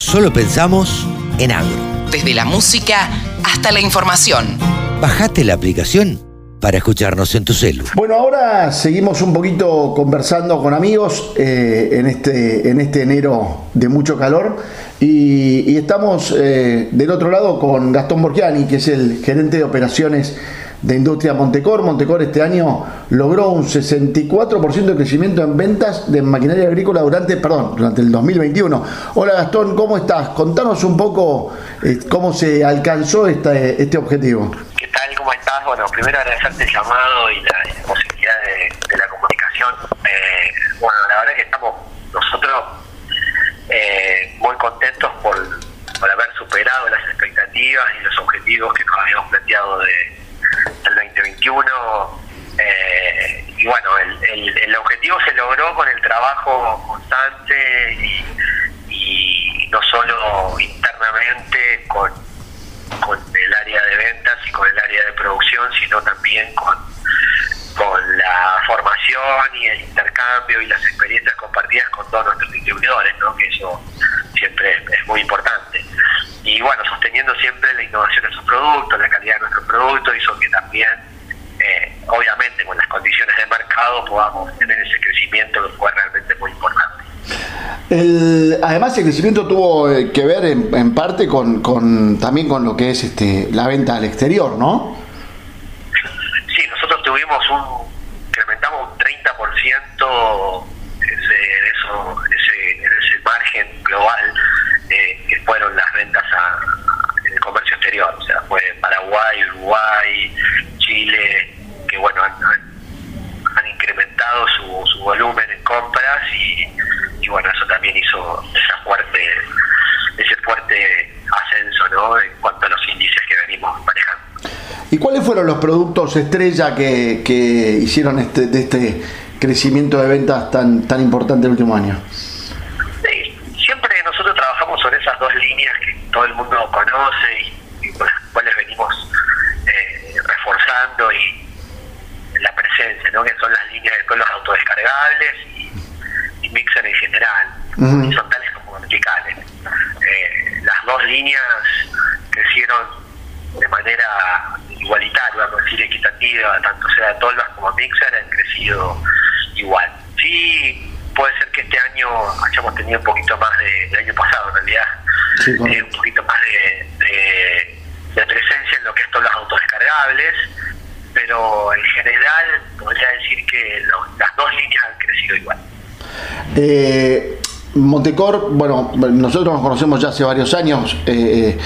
Solo pensamos en agro. Desde la música hasta la información. Bajate la aplicación para escucharnos en tu celu. Bueno, ahora seguimos un poquito conversando con amigos eh, en, este, en este enero de mucho calor y, y estamos eh, del otro lado con Gastón Borgiani, que es el gerente de operaciones de Industria Montecor. Montecor este año logró un 64% de crecimiento en ventas de maquinaria agrícola durante, perdón, durante el 2021. Hola Gastón, ¿cómo estás? Contanos un poco eh, cómo se alcanzó este, este objetivo. ¿Qué tal? ¿Cómo estás? Bueno, primero agradecerte el llamado y la, posibilidad de, de, la comunicación. Eh, bueno, la verdad es que estamos nosotros eh, muy contentos por, por haber superado las expectativas y los objetivos que nos habíamos planteado de del 2021. Eh, y bueno, el, el, el, objetivo se logró con el trabajo constante y, no solo internamente con, con, el área de ventas y con el área de producción, sino también con, con la formación y el intercambio y las experiencias compartidas con todos nuestros distribuidores, ¿no? que eso siempre es, es muy importante y bueno, sosteniendo siempre la innovación de sus productos, la calidad de nuestros productos, hizo que también, eh, obviamente, con las condiciones de mercado podamos tener ese crecimiento que fue realmente muy importante. El, además, el crecimiento tuvo eh, que ver en, parte con, con, también con lo que es este, la venta al exterior, ¿no? Sí, nosotros tuvimos un, incrementamos un 30% ese, en, eso, ese, en ese margen global eh, que fueron las ventas a, en el comercio exterior, o sea, fue Paraguay, Uruguay, Chile, que bueno, han, han, han incrementado su, su, volumen en compras y, y, bueno, eso también hizo esa fuerte, ese fuerte ascenso ¿no? en cuanto a los índices que venimos manejando. ¿Y cuáles fueron los productos estrella que, que hicieron este, de este crecimiento de ventas tan, tan importante el último año? sobre esas dos líneas que todo el mundo conoce y, y con las cuales venimos eh, reforzando y la presencia, ¿no? que son las líneas de los autodescargables y, y mixer en general, uh -huh. horizontales como verticales. Eh, las dos líneas crecieron de manera igualitaria, vamos a decir equitativa, tanto sea tolvas como mixer han crecido igual. Sí, puede ser que este año hayamos tenido un poquito más de, del año pasado en realidad, sí, eh, un poquito más de, de, de, presencia en lo que son los autodescargables, pero en general podría decir que lo, las dos líneas han crecido igual. Eh, Montecor, bueno, nosotros nos conocemos ya hace varios años, eh,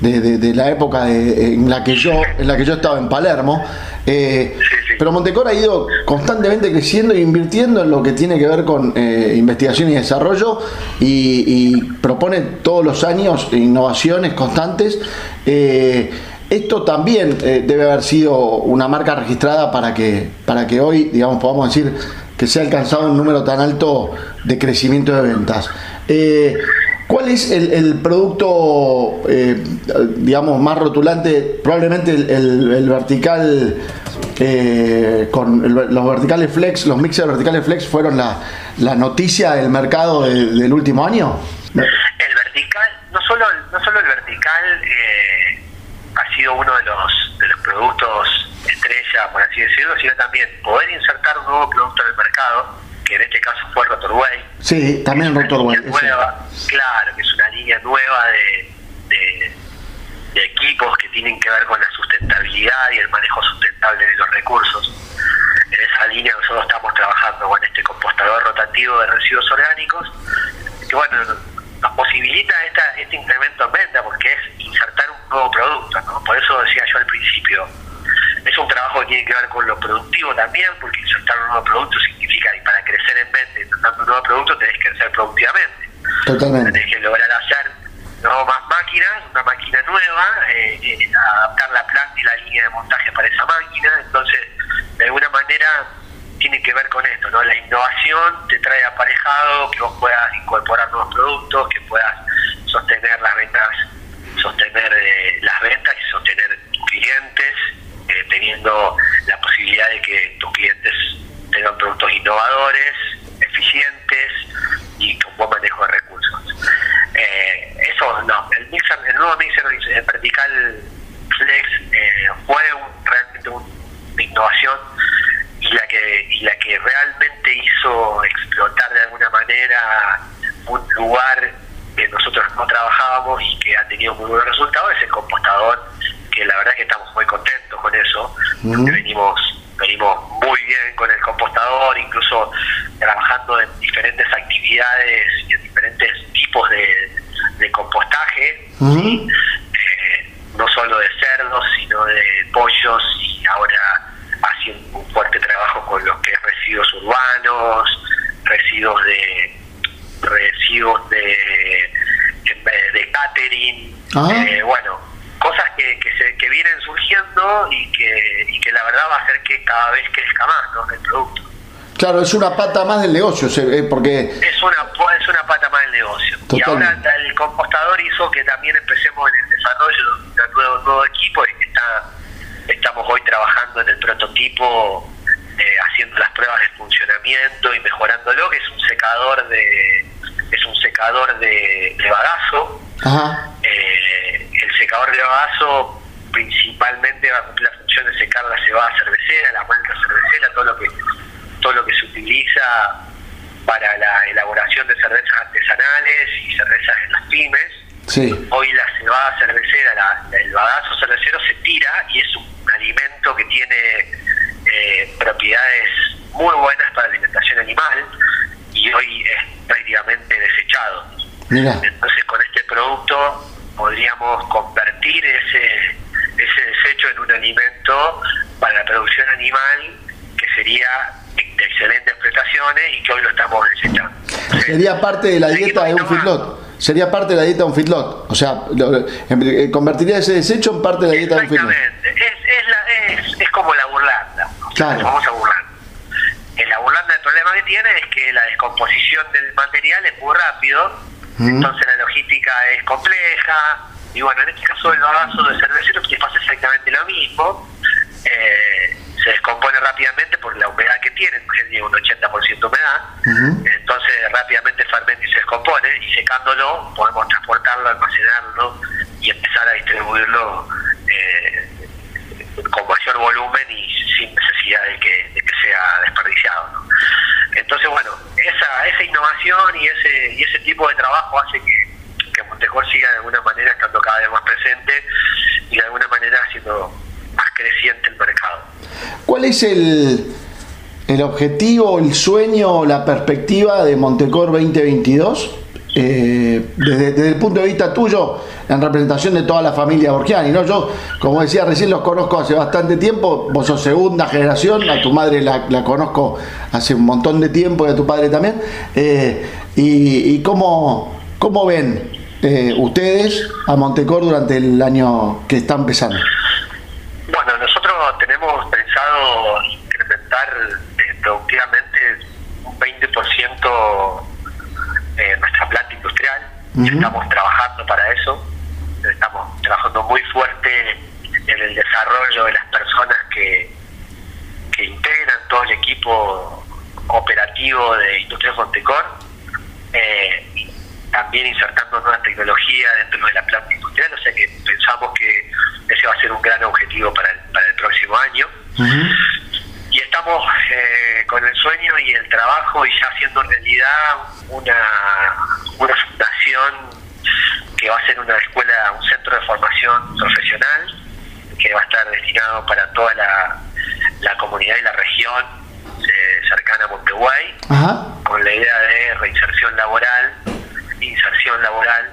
de, de, la época en la que yo en la que yo estaba en Palermo. Eh. Pero Montecor ha ido constantemente creciendo e invirtiendo en lo que tiene que ver con eh, investigación y desarrollo y, propone todos los años innovaciones constantes. Eh, esto también eh, debe haber sido una marca registrada para que, para que hoy, digamos, podamos decir que se ha alcanzado un número tan alto de crecimiento de ventas. Eh, ¿Cuál es el, producto, eh, digamos, más rotulante? Probablemente el, vertical, eh, con los verticales flex, los mixers verticales flex fueron la, la noticia del mercado de, del último año. El vertical, no solo, no solo el vertical eh, ha sido uno de los, de los productos estrella, por así decirlo, sino también poder insertar un nuevo producto en el mercado que en este caso fue Rotorway. Sí, también Rotorway. Nueva, claro, que es una línea nueva de, de, de, equipos que tienen que ver con la sustentabilidad y el manejo sustentable de los recursos. En esa línea nosotros estamos trabajando con este compostador rotativo de residuos orgánicos, que bueno, nos posibilita esta, este incremento en venta porque es insertar un nuevo producto, ¿no? Por eso decía yo al principio, es un trabajo que tiene que ver con lo productivo también, porque insertar un nuevo producto significa que para crecer en venta, insertando un nuevo producto, tenés que crecer productivamente. Totalmente. Tenés que lograr hacer no más máquinas, una máquina nueva, eh, eh, adaptar la planta y la línea de montaje para esa máquina. Entonces, de alguna manera, tiene que ver con esto, ¿no? La innovación te trae aparejado que vos puedas incorporar nuevos productos, que puedas sostener las ventas, sostener eh, las ventas y sostener tus clientes eh, teniendo la posibilidad de que tus clientes tengan productos innovadores, eficientes y con buen manejo de recursos. Eh, nuevo mixer vertical flex fue realmente una innovación y la que y la que hizo explotar de alguna manera un lugar que nosotros no trabajábamos y que ha tenido muy buenos resultados es el compostador que la verdad es que estamos muy contentos con eso venimos venimos muy bien con el compostador incluso trabajando en diferentes actividades y en diferentes tipos de, compostaje no solo de cerdos sino de pollos y ahora haciendo un fuerte trabajo con los que es residuos urbanos, residuos de residuos de, de, catering, eh, bueno, cosas que, que, se, que vienen surgiendo y que, y que la verdad va a hacer que cada vez crezca más ¿no? el producto. Claro, es una pata más del negocio, porque... Es una, es una pata más del negocio. Y ahora el compostador hizo que también empecemos en el desarrollo de un nuevo, nuevo equipo y que está Estamos hoy trabajando en el prototipo, eh, haciendo las pruebas de funcionamiento y mejorándolo, que es un secador de es un secador de, bagazo. Eh, el secador de bagazo principalmente va a cumplir la función de secar la cebada cervecera, la malta cervecera, todo lo que todo lo que se utiliza para la elaboración de cervezas artesanales y cervezas en las pymes. Hoy la cebada cervecera, el bagazo cervecero se tira y es un alimento que tiene eh, propiedades muy buenas para la alimentación animal y hoy es prácticamente desechado. Entonces con este producto podríamos convertir ese, ese desecho en un alimento para la producción animal que sería de excelentes prestaciones y que hoy lo estamos desechando. Sería parte de la dieta de un feedlot sería parte de la dieta de un feedlot. O sea, convertiría ese desecho en parte de la dieta de un feedlot. Es, es, es, como la burlanda. Claro. Vamos a burlar. En la burlanda el problema que tiene es que la descomposición del material es muy rápido, entonces la logística es compleja, y bueno, en este caso el bagazo de cervecero que pasa exactamente lo mismo. Eh, se descompone rápidamente por la humedad que tiene, tiene un 80% humedad, entonces rápidamente fermenta y se descompone, y secándolo podemos transportarlo, almacenarlo y empezar a distribuirlo eh, y de que, sea desperdiciado. Entonces, bueno, esa, esa innovación y ese, y ese tipo de trabajo hace que, que Montecor siga de alguna manera estando cada vez más presente y de alguna manera siendo más creciente el mercado. ¿Cuál es el, el objetivo, el sueño, la perspectiva de Montecor 2022? Eh, desde, el punto de vista tuyo, en representación de toda la familia Borgiani, ¿no? Yo, como decía recién, los conozco hace bastante tiempo, vos sos segunda generación, a tu madre la, conozco hace un montón de tiempo y a tu padre también. Eh, y, cómo, cómo ven eh, ustedes a Montecor durante el año que está empezando? Bueno, nosotros tenemos pensado incrementar eh, productivamente un 20% eh, nuestra planta Estamos trabajando para eso. Estamos trabajando muy fuerte en el desarrollo de las personas que, que integran todo el equipo operativo de Industria Fontecor. Eh, también insertando nueva tecnología dentro de la planta industrial, o sea que pensamos que ese va a ser un gran objetivo para el, para el próximo año. Eh, con el sueño y el trabajo y ya haciendo realidad una, una fundación que va a ser una escuela, un centro de formación profesional que va a estar destinado para toda la, la comunidad y la región eh, cercana a Monteguay, con la idea de reinserción laboral inserción laboral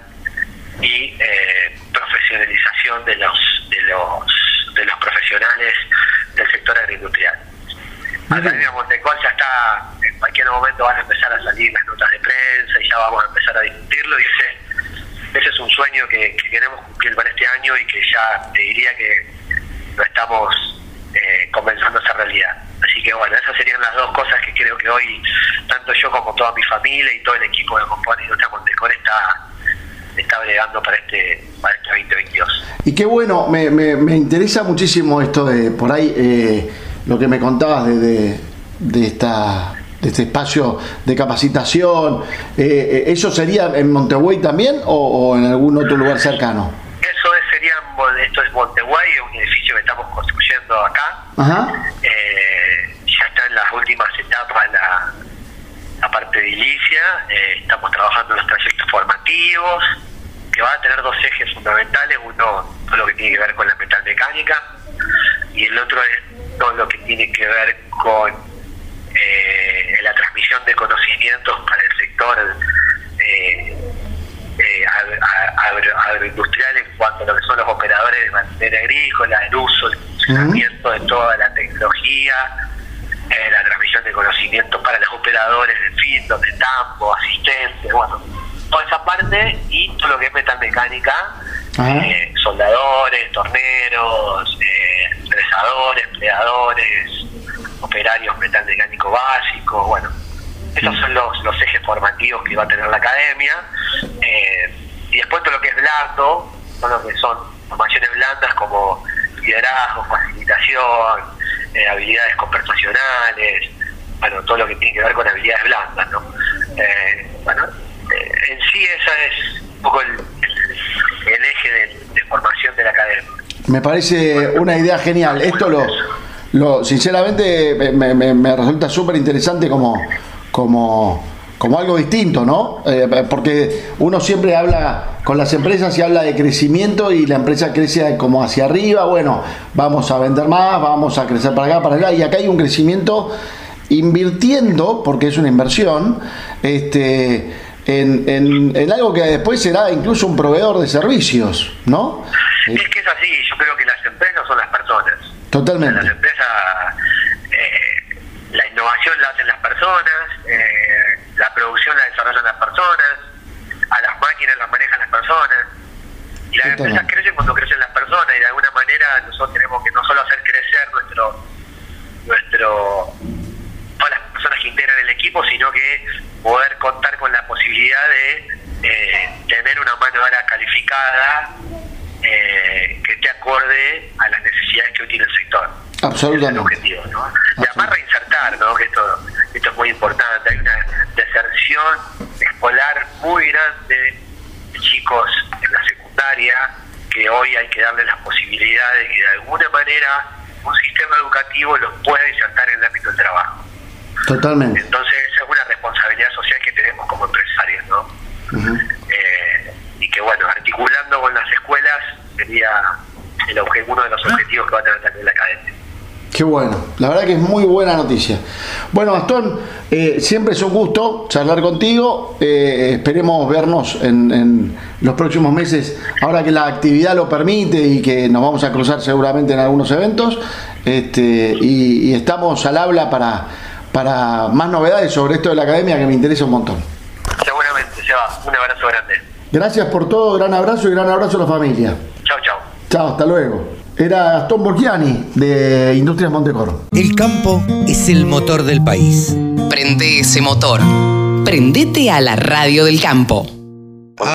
y eh, profesionalización de los de los de los profesionales del sector agroindustrial. Academia Montecol ya está, en cualquier momento van a empezar a salir las notas de prensa y ya vamos a empezar a discutirlo y ese, ese es un sueño que, queremos cumplir para este año y que ya te diría que lo estamos eh, comenzando a hacer realidad. Así que bueno, esas serían las dos cosas que creo que hoy, tanto yo como toda mi familia y todo el equipo de Compone Industria Montecor está, está bregando para este, para este 2022. Y qué bueno, me, me, interesa muchísimo esto de por ahí eh, lo que me contabas de, de, esta de este espacio de capacitación. Eh, eh, ¿Eso sería en Montevideo también o, en algún otro lugar cercano? esto es Monteguay, un edificio que estamos construyendo acá. Eh, ya está en las últimas etapas la, la parte edilicia, eh, estamos trabajando en los trayectos formativos, que va a tener dos ejes fundamentales, uno todo lo que tiene que ver con la metalmecánica y el otro es todo lo que tiene que ver con eh, la transmisión de conocimientos para el sector eh, eh, agroindustrial en cuanto a lo que son los operadores de materia agrícola, el uso, el funcionamiento de toda la tecnología, la transmisión de conocimientos para los operadores de fitos, de tambo, asistentes, bueno, toda esa parte y todo lo que es metalmecánica, soldadores, torneros, fresadores, pleadores, operarios metalmecánicos básicos, bueno, esos son los, los ejes formativos que va a tener la academia. Eh, y después todo lo que es blando, todo lo que son formaciones blandas como liderazgo, facilitación, eh, habilidades conversacionales, bueno, todo lo que tiene que ver con habilidades blandas, ¿no? Eh, bueno, en sí esa es un poco el, eje de, formación de la academia. Me parece una idea genial. Esto lo, lo sinceramente me, resulta súper interesante como como, como algo distinto, ¿no? Eh, porque uno siempre habla con las empresas y habla de crecimiento y la empresa crece como hacia arriba, bueno, vamos a vender más, vamos a crecer para acá, para allá, y acá hay un crecimiento invirtiendo, porque es una inversión, este, en, en, algo que después será incluso un proveedor de servicios, ¿no? Es que es así, yo creo que las empresas son las personas. Totalmente. Las empresas la innovación la hacen las personas, eh, la producción la desarrollan las personas, a las máquinas las manejan las personas. Y las empresas crecen cuando crecen las personas y de alguna manera nosotros tenemos que no solo hacer crecer nuestro, nuestro todas las personas que integran el equipo, sino que poder contar con la posibilidad de eh, tener una mano de obra calificada eh, que esté acorde a las necesidades que hoy tiene el sector. Absolutamente. Es el objetivo, ¿no? Y además reinsertar, ¿no? Que esto, esto es muy importante. Hay una deserción escolar muy grande de chicos en la secundaria que hoy hay que darle las posibilidades de que de alguna manera un sistema educativo los pueda insertar en el ámbito del trabajo. Totalmente. Entonces esa es una responsabilidad social que tenemos como empresarios, eh, y que bueno, articulando con las escuelas sería el uno de los objetivos que va a tener también la academia. Qué bueno, la verdad que es muy buena noticia. Bueno, Gastón, eh, siempre es un gusto charlar contigo. Eh, esperemos vernos en, los próximos meses, ahora que la actividad lo permite y que nos vamos a cruzar seguramente en algunos eventos. Este, y, estamos al habla para, para más novedades sobre esto de la academia que me interesa un montón. Va. Un abrazo grande. Gracias por todo, gran abrazo y gran abrazo a la familia. Chao, chao. Chao, hasta luego era Gastón Borgiani de Industrias Montecor. El campo es el motor del país. Prende ese motor. Prendete a la radio del campo.